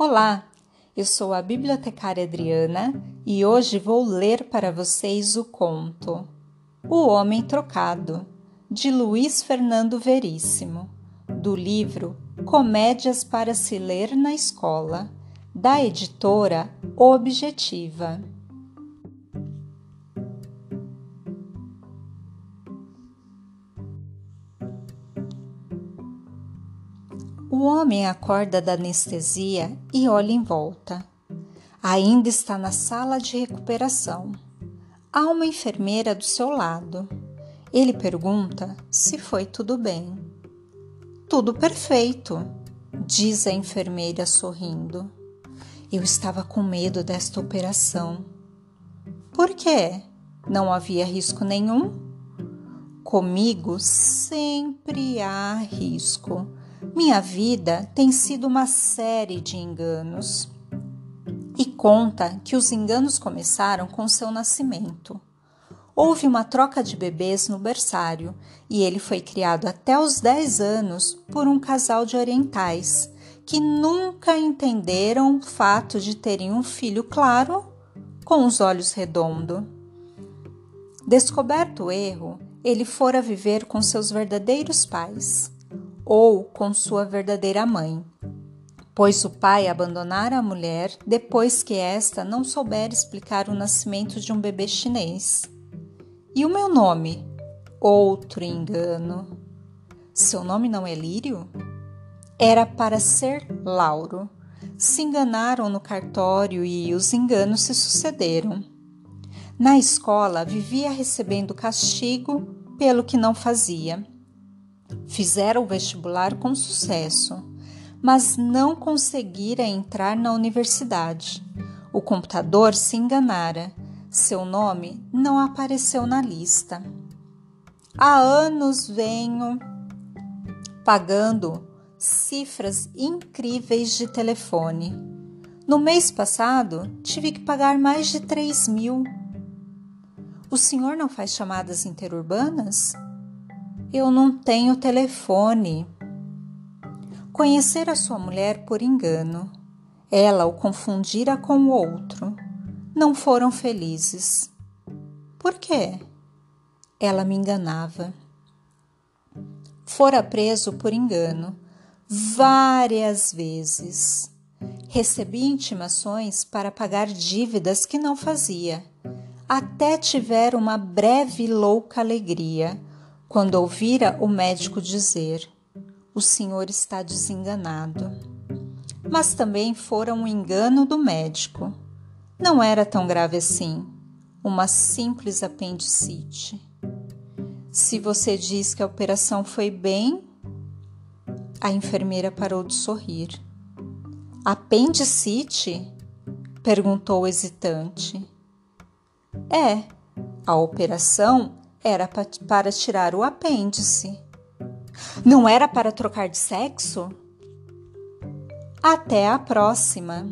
Olá, eu sou a bibliotecária Adriana e hoje vou ler para vocês o conto O Homem Trocado, de Luiz Fernando Veríssimo, do livro Comédias para se ler na escola, da editora Objetiva. O homem acorda da anestesia e olha em volta. Ainda está na sala de recuperação. Há uma enfermeira do seu lado. Ele pergunta se foi tudo bem. Tudo perfeito, diz a enfermeira sorrindo. Eu estava com medo desta operação. Por quê? Não havia risco nenhum? Comigo sempre há risco minha vida tem sido uma série de enganos. E conta que os enganos começaram com seu nascimento. Houve uma troca de bebês no berçário e ele foi criado até os 10 anos por um casal de orientais que nunca entenderam o fato de terem um filho claro com os olhos redondos. Descoberto o erro, ele fora viver com seus verdadeiros pais ou com sua verdadeira mãe, pois o pai abandonara a mulher depois que esta não souber explicar o nascimento de um bebê chinês. E o meu nome? Outro engano. Seu nome não é Lírio? Era para ser Lauro. Se enganaram no cartório e os enganos se sucederam. Na escola vivia recebendo castigo pelo que não fazia. Fizeram o vestibular com sucesso, mas não conseguira entrar na universidade. O computador se enganara. Seu nome não apareceu na lista. Há anos venho pagando cifras incríveis de telefone. No mês passado, tive que pagar mais de 3 mil. O senhor não faz chamadas interurbanas? Eu não tenho telefone. Conhecer a sua mulher por engano. Ela o confundira com o outro. Não foram felizes. Por quê? Ela me enganava. Fora preso por engano várias vezes. Recebi intimações para pagar dívidas que não fazia. Até tiver uma breve louca alegria quando ouvira o médico dizer: O senhor está desenganado. Mas também fora um engano do médico. Não era tão grave assim, uma simples apendicite. Se você diz que a operação foi bem, a enfermeira parou de sorrir. Apendicite? perguntou hesitante. É, a operação era para tirar o apêndice. Não era para trocar de sexo? Até a próxima!